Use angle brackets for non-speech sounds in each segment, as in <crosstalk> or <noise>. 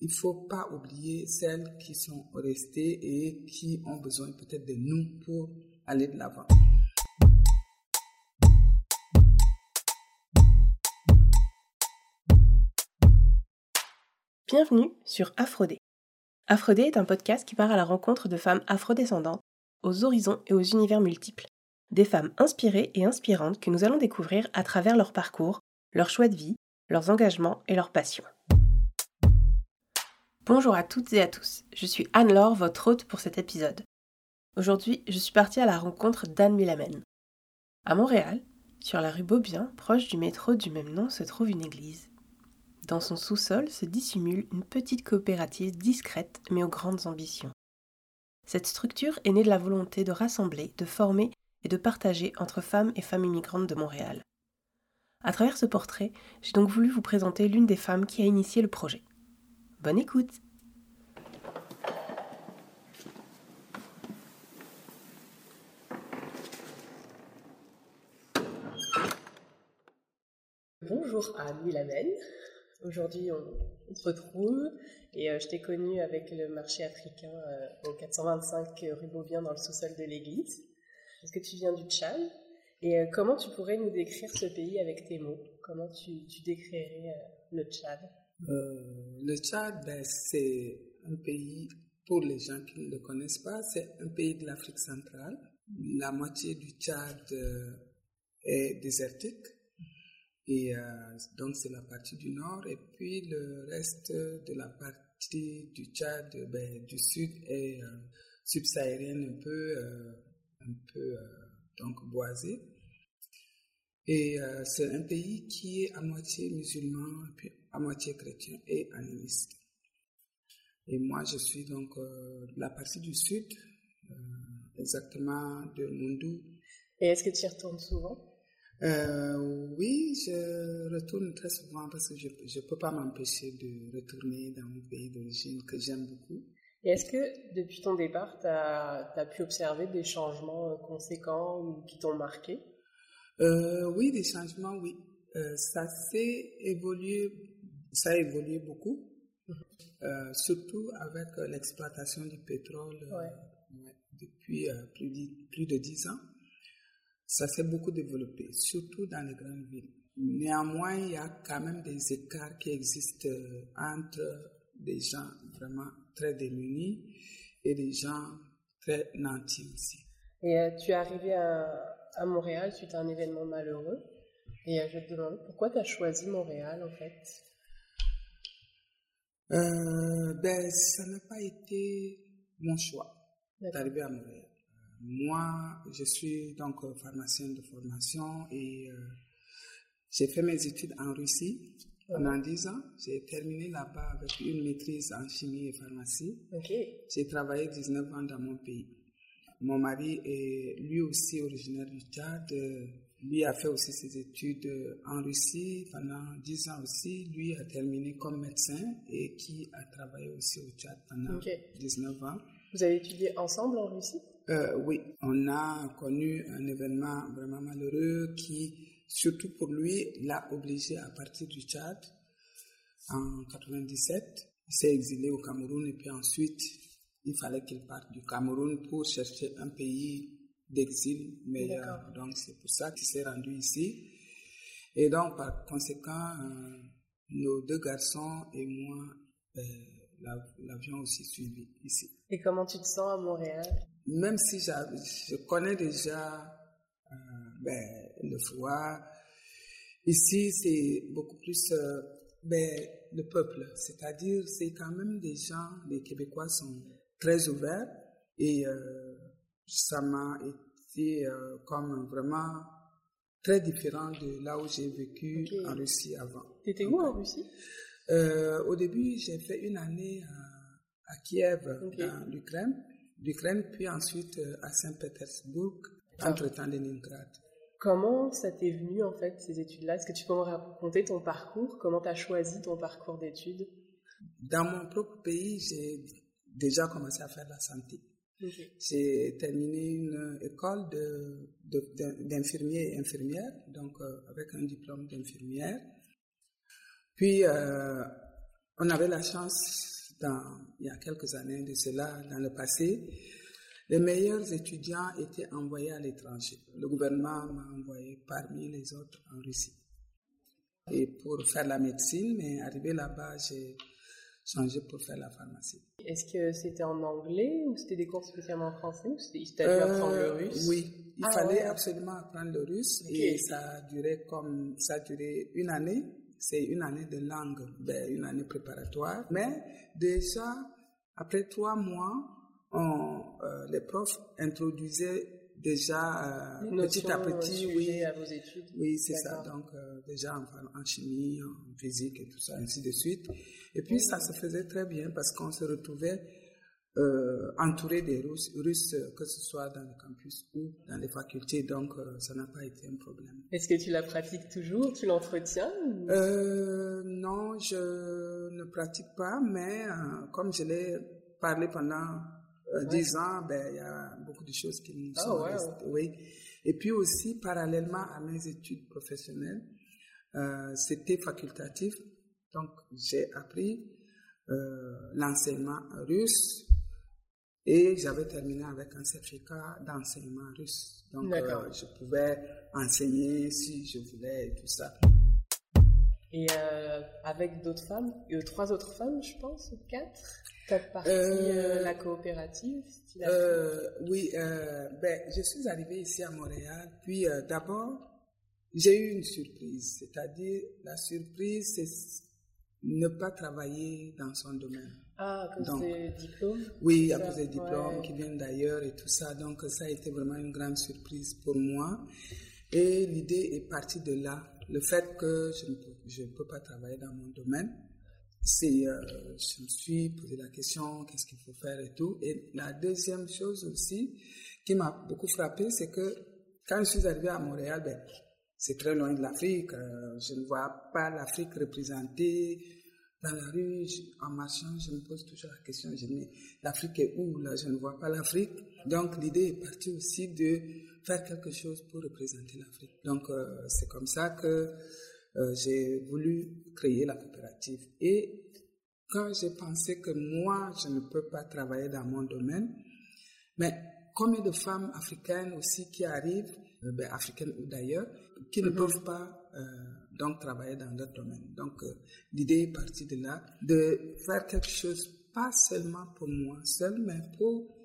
il faut pas oublier celles qui sont restées et qui ont besoin peut-être de nous pour aller de l'avant. Bienvenue sur Afrodé. Afrodé est un podcast qui part à la rencontre de femmes afrodescendantes, aux horizons et aux univers multiples. Des femmes inspirées et inspirantes que nous allons découvrir à travers leur parcours, leurs choix de vie, leurs engagements et leurs passions. Bonjour à toutes et à tous, je suis Anne-Laure, votre hôte pour cet épisode. Aujourd'hui, je suis partie à la rencontre d'Anne Milamène. À Montréal, sur la rue Beaubien, proche du métro du même nom, se trouve une église. Dans son sous-sol se dissimule une petite coopérative discrète mais aux grandes ambitions. Cette structure est née de la volonté de rassembler, de former et de partager entre femmes et femmes immigrantes de Montréal. À travers ce portrait, j'ai donc voulu vous présenter l'une des femmes qui a initié le projet. Bonne écoute Bonjour à Milamène. Aujourd'hui, on, se retrouve et euh, je t'ai connue avec le marché africain euh, au 425 rue Beaubien dans le sous-sol de l'église. Est-ce que tu viens du Tchad? Et euh, comment tu pourrais nous décrire ce pays avec tes mots? Comment tu, tu décrirais le Tchad? Euh, le Tchad, ben, c'est un pays, pour les gens qui ne le connaissent pas, c'est un pays de l'Afrique centrale. La moitié du Tchad euh, est désertique. Et euh, donc, c'est la partie du nord. Et puis, le reste de la partie du Tchad, ben, du sud, est subsaharienne, un peu, un peu donc boisée. Et c'est un pays qui est à moitié musulman, à moitié chrétien et animiste. Et moi, je suis donc euh, de la partie du sud, euh, exactement de Mundu. Et est-ce que tu y retournes souvent? Euh, Oui, je retourne très souvent parce que je ne peux pas m'empêcher de retourner dans mon pays d'origine que j'aime beaucoup. Et est-ce que depuis ton départ, tu as, as, pu observer des changements conséquents ou qui t'ont marqué? Oui, des changements, oui. ça s'est évolué ça a évolué beaucoup, euh, surtout avec euh, l'exploitation du pétrole euh, depuis plus, de, plus de 10 ans. Ça s'est beaucoup développé, surtout dans les grandes villes. Néanmoins, il y a quand même des écarts qui existent entre des gens vraiment très démunis et des gens très nantis aussi. Et tu es arrivé à, à, Montréal suite à un événement malheureux. Et je te demande pourquoi tu as choisi Montréal en fait? Euh, ben, ça n'a pas été mon choix d'arriver à Montréal. Euh, moi, je suis donc pharmacien de formation et euh, j'ai fait mes études en Russie pendant 10 ans. J'ai terminé là-bas avec une maîtrise en chimie et pharmacie. J'ai travaillé 19 ans dans mon pays. Mon mari est lui aussi originaire du Tchad. Lui a fait aussi ses études en Russie pendant 10 ans aussi. Lui a terminé comme médecin et qui a travaillé aussi au Tchad pendant 19 ans. Vous avez étudié ensemble en Russie? Euh, Oui, on a connu un événement vraiment malheureux qui, surtout pour lui, l'a obligé à partir du Tchad en 97. Il s'est exilé au Cameroun et puis ensuite, il fallait qu'il parte du Cameroun pour chercher un pays d'exil meilleur. Donc c'est pour ça qu'il s'est rendu ici. Et donc par conséquent, euh, nos deux garçons et moi euh, l'avions aussi suivi ici. Et comment tu te sens à Montréal? Même si je connais déjà euh, ben, le froid, ici c'est beaucoup plus ben, le peuple. C'est-à-dire c'est quand même des gens, les Québécois sont très ouverts et ça m'a euh, comme vraiment très différent de là où j'ai vécu en Russie avant. Tu étais où en Russie? Euh, Au début, j'ai fait une année à, à Kiev, dans l'Ukraine, l'Ukraine, puis ensuite euh, à Saint-Pétersbourg, entre-temps Leningrad. Comment ça t'est venu en fait ces études-là? Est-ce que tu peux me raconter ton parcours? Comment tu as choisi ton parcours d'études? Dans mon propre pays, j'ai déjà commencé à faire la santé. J'ai terminé une école d'infirmiers et infirmières, donc euh, avec un diplôme d'infirmière. Puis, euh, On avait la chance, il y a quelques années de cela, dans le passé, les meilleurs étudiants étaient envoyés à l'étranger. Le gouvernement m'a envoyé parmi les autres en Russie. Et pour faire la médecine, mais arrivé là-bas, j'ai changé pour faire la pharmacie. Est-ce que c'était en anglais ou c'était des cours spécialement en français ou c'était il apprendre le euh, russe? Oui, il ah fallait absolument apprendre le russe et ça a duré comme ça duré une année. C'est une année de langue, ben, une année préparatoire. Mais déjà après trois mois, on, euh, les profs introduisaient déjà euh, petit à petit, oui, à vos études. Oui, c'est ça. Donc euh, déjà en, chimie, en physique et tout ça, ainsi de suite. Et puis ça se faisait très bien parce qu'on se retrouvait euh, entouré des Russes, Russes, que ce soit dans le campus ou dans les facultés. Donc ça n'a pas été un problème. Est-ce que tu la pratiques toujours? Tu l'entretiens Non, je ne pratique pas, mais comme je l'ai parlé pendant euh, dix ans, ben, il y a beaucoup de choses qui nous ah, sont restées. Oui. Et puis aussi, parallèlement à mes études professionnelles, euh, c'était facultatif. Donc, j'ai appris euh, l'enseignement russe et j'avais terminé avec un certificat d'enseignement russe. Donc, euh, je pouvais enseigner si je voulais et tout ça. Et euh, avec d'autres femmes, euh, trois autres femmes, je pense, ou quatre Peut-être partie euh, la coopérative Oui, ben, je suis arrivée ici à Montréal. Puis d'abord, j'ai eu une surprise. C'est-à-dire, la surprise, c'est ne pas travailler dans son domaine. Ah, à cause des diplômes Oui, à cause des diplômes qui viennent d'ailleurs et tout ça. Donc, ça a été vraiment une grande surprise pour moi. Et l'idée est partie de là le fait que je ne peux, pas travailler dans mon domaine, c'est, euh, je me suis posé la question, qu'est-ce qu'il faut faire et tout. Et la deuxième chose aussi qui m'a beaucoup frappé, c'est que quand je suis arrivé à Montréal, ben, c'est très loin de l'Afrique. Euh, je ne vois pas l'Afrique représentée dans la rue, en marchant, je me pose toujours la question, je dis, l'Afrique est où là? Je ne vois pas l'Afrique. Donc l'idée est partie aussi de faire quelque chose pour représenter l'Afrique. Donc euh, c'est comme ça que euh, j'ai voulu créer la coopérative. Et quand j'ai pensé que moi, je ne peux pas travailler dans mon domaine, mais combien de femmes africaines aussi qui arrivent, euh, ben, africaines ou d'ailleurs, qui ne mm-hmm. peuvent pas donc travailler dans d'autres domaines. Donc l'idée est partie de là, de faire quelque chose pas seulement pour moi seul, mais pour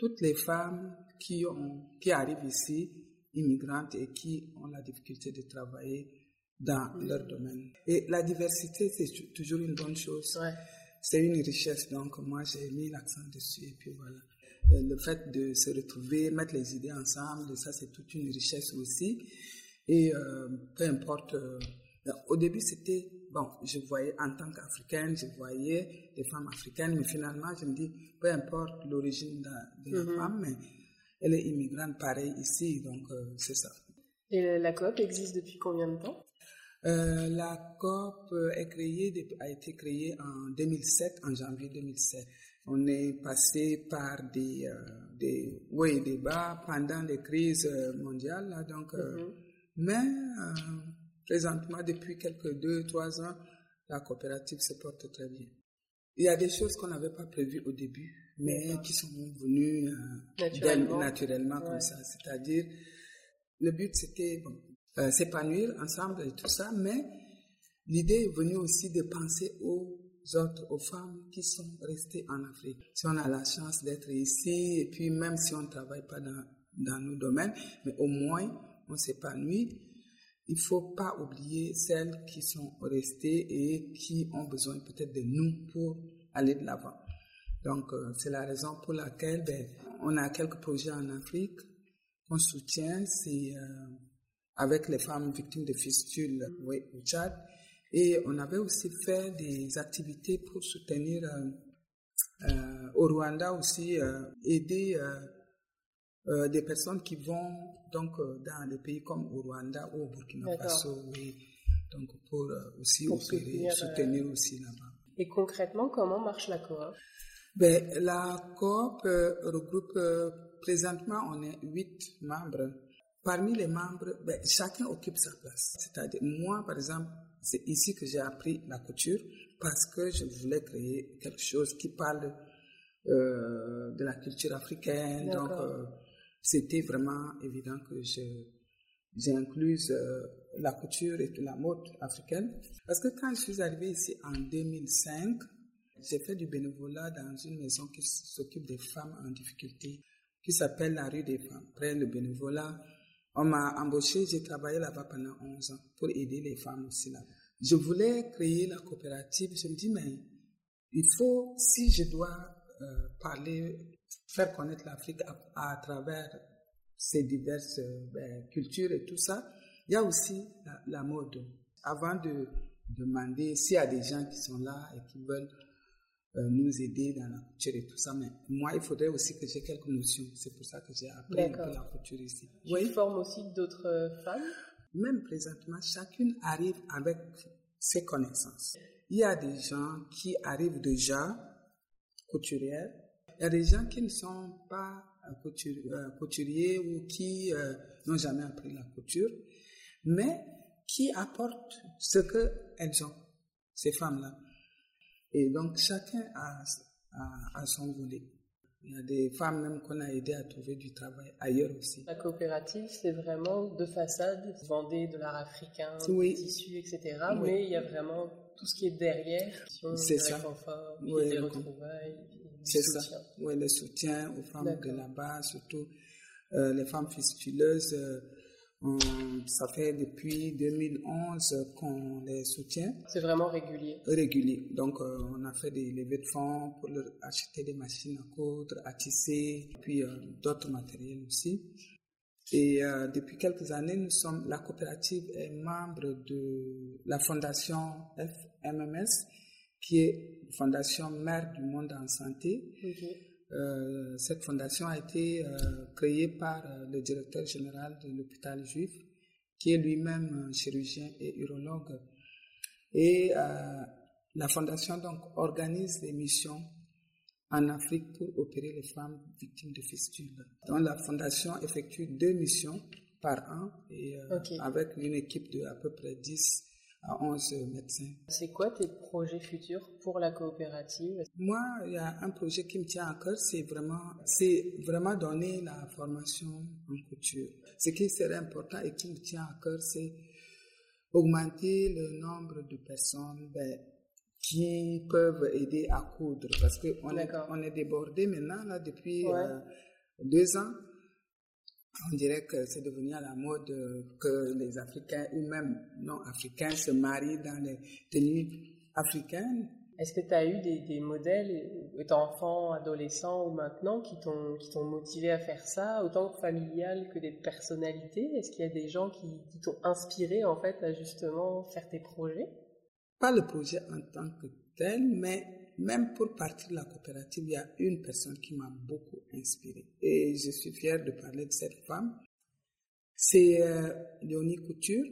toutes les femmes qui, ont, qui arrivent ici, immigrantes, et qui ont la difficulté de travailler dans leur domaine. Et la diversité, c'est toujours une bonne chose. C'est une richesse. Donc, moi, j'ai mis l'accent dessus. Et puis voilà. le fait de se retrouver, mettre les idées ensemble, ça, c'est toute une richesse aussi. Et euh, peu importe. Euh, au début, c'était, bon, je voyais en tant qu'Africaine, je voyais des femmes africaines, mais finalement, je me dis, peu importe l'origine de, la mm-hmm. femme, mais elle est immigrante pareil ici, donc euh, c'est ça. Et la coop existe depuis combien de temps? Euh, La est créée, a été créée en 2007, en janvier 2007. On est passé par des, euh, des, oui, des bas pendant les crises mondiales, donc, mm-hmm. mais présentement, depuis quelques deux, trois ans, la coopérative se porte très bien. Il y a des choses qu'on n'avait pas prévues au début, mais qui sont venues euh, naturellement, comme ça. C'est-à-dire, le but c'était bon, euh, s'épanouir ensemble et tout ça, mais l'idée est venue aussi de penser aux autres, aux femmes qui sont restées en Afrique. Si on a la chance d'être ici, et puis même si on ne travaille pas dans, dans nos domaines, mais au moins on s'épanouit il faut pas oublier celles qui sont restées et qui ont besoin peut-être de nous pour aller de l'avant. Donc, euh, c'est la raison pour laquelle ben, on a quelques projets en Afrique qu'on soutient. C'est euh, avec les femmes victimes de fistules oui, au Tchad. Et on avait aussi fait des activités pour soutenir euh, au Rwanda aussi, aider euh, des personnes qui vont donc euh, dans des pays comme au Rwanda ou au Burkina Faso, donc pour euh, aussi soutenir, aussi là-bas. Et concrètement, comment marche la coop? Ben, La coop regroupe, présentement, on est huit membres. Parmi les membres, ben, chacun occupe sa place. C'est-à-dire, moi, par exemple, c'est ici que j'ai appris la couture parce que je voulais créer quelque chose qui parle euh, de la culture africaine. Donc, euh, c'était vraiment évident que j'ai inclus euh, la couture et la mode africaine. Parce que quand je suis arrivée ici en 2005, j'ai fait du bénévolat dans une maison qui s'occupe des femmes en difficulté, qui s'appelle la rue des femmes. Après le bénévolat, on m'a embauché, j'ai travaillé là-bas pendant 11 ans pour aider les femmes aussi là. Je voulais créer la coopérative. Je me dis, mais il faut, si je dois euh, parler, faire connaître l'Afrique à, travers ces diverses euh, cultures et tout ça, il y a aussi la, mode. Avant de demander s'il y a des gens qui sont là et qui veulent euh, nous aider dans la couture et tout ça, mais moi, il faudrait aussi que j'ai quelques notions. C'est pour ça que j'ai appris un peu la couture ici. Tu oui. formes aussi d'autres femmes? Même présentement, chacune arrive avec ses connaissances. Il y a des gens qui arrivent déjà couturières. Il y a des gens qui ne sont pas euh, couturiers ou qui euh, n'ont jamais appris la couture, mais qui apportent ce qu'elles ont, ces femmes-là. Et donc chacun a, a, son volet. Il y a des femmes même qu'on a aidé à trouver du travail ailleurs aussi. La coopérative, c'est vraiment de façade. Vous vendez de l'art africain, des tissus, etc. Mais il y a vraiment tout ce qui est derrière. C'est ça. oui, les retrouvailles. C'est ça. Oui, le soutien aux femmes de là-bas, surtout euh, les femmes fistuleuses. Euh, ça fait depuis 2011 qu'on les soutient. C'est vraiment régulier. Régulier. Donc, euh, on a fait des levées de fonds pour leur acheter des machines à coudre, à tisser, puis euh, d'autres matériels aussi. Et euh, depuis quelques années, nous sommes, la coopérative est membre de la fondation FMMS, qui est la fondation mère du monde en santé. Euh, cette fondation a été euh, créée par le directeur général de l'hôpital juif, qui est lui-même chirurgien et urologue. Et la fondation donc organise des missions en Afrique pour opérer les femmes victimes de fistules. Donc la fondation effectue deux missions par an et avec une équipe de à peu près 10 à 11 médecins. C'est quoi tes projets futurs pour la coopérative? Moi, il y a un projet qui me tient à cœur, c'est vraiment, c'est vraiment donner la formation en couture. Ce qui serait important et qui me tient à cœur, c'est augmenter le nombre de personnes ben, qui peuvent aider à coudre. Parce qu'on est, on est débordé maintenant là depuis euh, deux ans. On dirait que c'est devenu à la mode que les Africains ou même non-africains se marient dans les tenues africaines. Est-ce que tu as eu des, des modèles, étant enfant, adolescent ou maintenant, qui t'ont, qui t'ont motivé à faire ça, autant familial que des personnalités? Est-ce qu'il y a des gens qui, qui t'ont inspiré en fait à justement faire tes projets? Pas le projet en tant que tel, mais même pour partir de la coopérative, il y a une personne qui m'a beaucoup inspiré. Et je suis fière de parler de cette femme. C'est euh, Léonie Couture,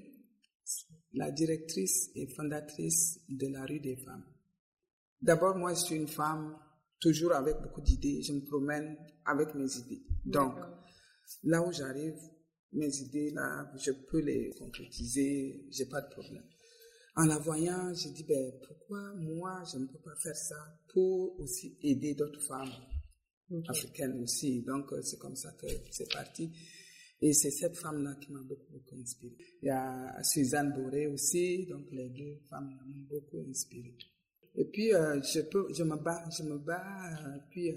la directrice et fondatrice de la rue des femmes. D'abord, moi, je suis une femme toujours avec beaucoup d'idées. Je me promène avec mes idées. Donc, là où j'arrive, mes idées, là, je peux les concrétiser, j'ai pas de problème. En la voyant, j'ai dit, ben, pourquoi moi, je ne peux pas faire ça pour aussi aider d'autres femmes africaines aussi? Donc, euh, c'est comme ça que c'est parti. Et c'est cette femme-là qui m'a beaucoup, beaucoup inspiré. Il y a Suzanne Boré aussi, donc les deux femmes m'ont beaucoup inspiré. Et puis, euh, je, peux, je me bats, je me bats, euh, puis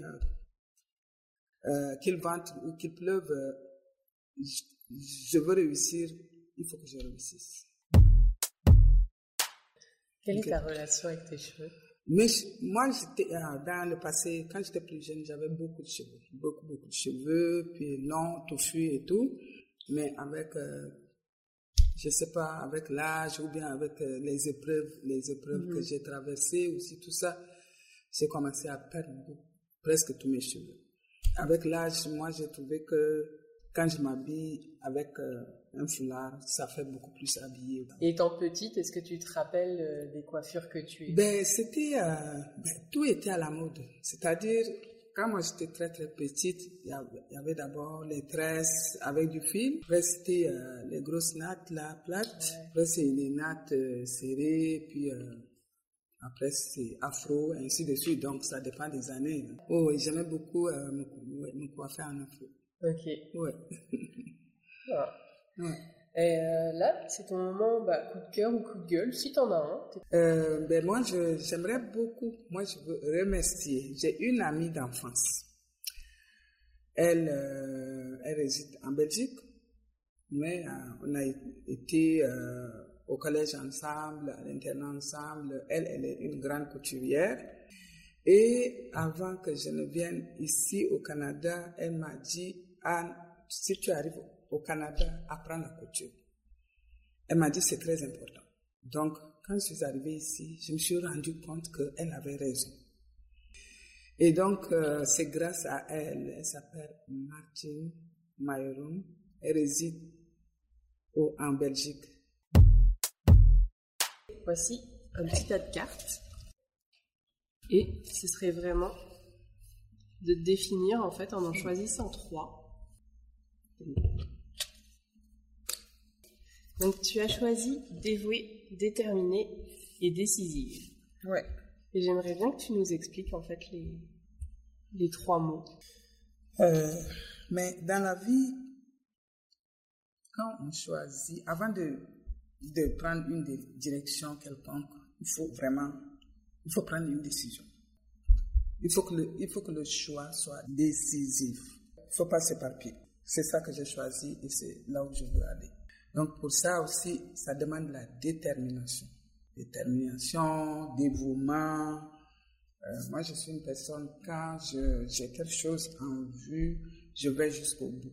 qu'il vente ou qu'il pleuve, je veux réussir, il faut que je réussisse. Quelle est ta relation avec tes cheveux? Mais moi, j'étais euh, dans le passé, quand j'étais plus jeune, j'avais beaucoup de cheveux, beaucoup beaucoup de cheveux, puis longs, touffus et tout. Mais avec, euh, je sais pas, avec l'âge ou bien avec euh, les épreuves, les épreuves que mhm. j'ai traversées aussi, tout ça, j'ai commencé à perdre presque tous mes cheveux. Avec l'âge, moi, j'ai trouvé que quand je m'habille avec un foulard, ça fait beaucoup plus habillé. Étant petite, est-ce que tu te rappelles euh, des coiffures que tu Ben, c'était, euh, ben, tout était à la mode. C'est-à-dire, quand moi j'étais très très petite, il y avait, d'abord les tresses avec du fil. Après c'était euh, les grosses nattes là plates. Après c'est les nattes euh, serrées. Puis euh, après c'est afro, ainsi de suite. Donc ça dépend des années. Oh oui, j'aimais beaucoup me, me, coiffer en afro. Ok. Ouais. <laughs> ah. ouais. Et euh, là, c'est ton moment bah, coup de cœur ou coup de gueule, si t'en as un. Euh, ben moi, j'aimerais beaucoup, moi je veux remercier. J'ai une amie d'enfance. Elle, euh, elle réside en Belgique, mais on a été au collège ensemble, à l'internat ensemble. Elle, elle est une grande couturière. Et avant que je ne vienne ici au Canada, elle m'a dit, Anne, si tu arrives au Canada, apprendre la couture. Elle m'a dit c'est très important. Donc, quand je suis arrivée ici, je me suis rendu compte qu'elle avait raison. Et donc, euh, c'est grâce à elle, elle s'appelle Martine Mayeron, elle réside en Belgique. Voici un petit tas de cartes. Et ce serait vraiment de définir, en fait, en en choisissant trois. Donc tu as choisi dévouée, déterminée et décisive. Ouais. Et j'aimerais bien que tu nous expliques en fait les, les trois mots. Euh, mais dans la vie, quand on choisit, avant de, de prendre une direction quelconque, il faut vraiment, il faut prendre une décision. Il faut que le, il faut que le choix soit décisif. Il ne faut pas s'éparpiller. C'est ça que j'ai choisi et c'est là où je veux aller. Donc pour ça aussi, ça demande la détermination. Détermination, dévouement. Euh, moi, je suis une personne, quand j'ai quelque chose en vue, je vais jusqu'au bout.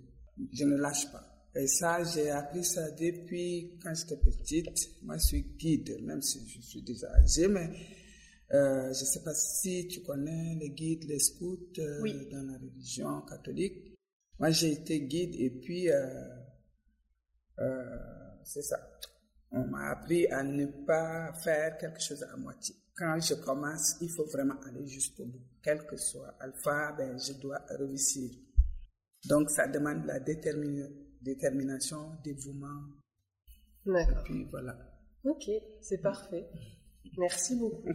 Je ne lâche pas. Et ça, j'ai appris ça depuis quand j'étais petite. Moi, je suis guide, même si je suis déjà âgée, mais euh, je ne sais pas si tu connais les guides, les scouts euh, dans la religion catholique. Moi, j'ai été guide et puis euh, c'est ça. On m'a appris à ne pas faire quelque chose à moitié. Quand je commence, il faut vraiment aller jusqu'au bout. Quel que soit alpha, ben, je dois réussir. Donc, ça demande la détermination, dévouement. D'accord. Et puis, voilà. Ok, c'est parfait. Merci beaucoup.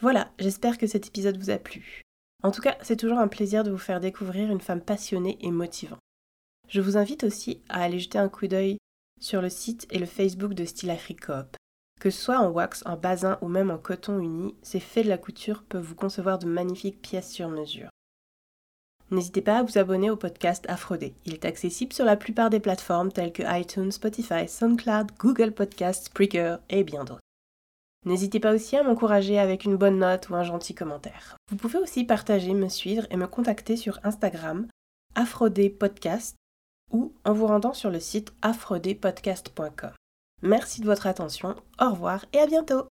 Voilà, j'espère que cet épisode vous a plu. En tout cas, c'est toujours un plaisir de vous faire découvrir une femme passionnée et motivante. Je vous invite aussi à aller jeter un coup d'œil sur le site et le Facebook de Style Africoop. Que ce soit en wax, en basin ou même en coton uni, ces faits de la couture peuvent vous concevoir de magnifiques pièces sur mesure. N'hésitez pas à vous abonner au podcast Aphrodé. Il est accessible sur la plupart des plateformes telles que iTunes, Spotify, SoundCloud, Google Podcasts, Spreaker et bien d'autres. N'hésitez pas aussi à m'encourager avec une bonne note ou un gentil commentaire. Vous pouvez aussi partager, me suivre et me contacter sur Instagram, Aphrodé Podcast ou en vous rendant sur le site afrodépodcast.com. Merci de votre attention, au revoir et à bientôt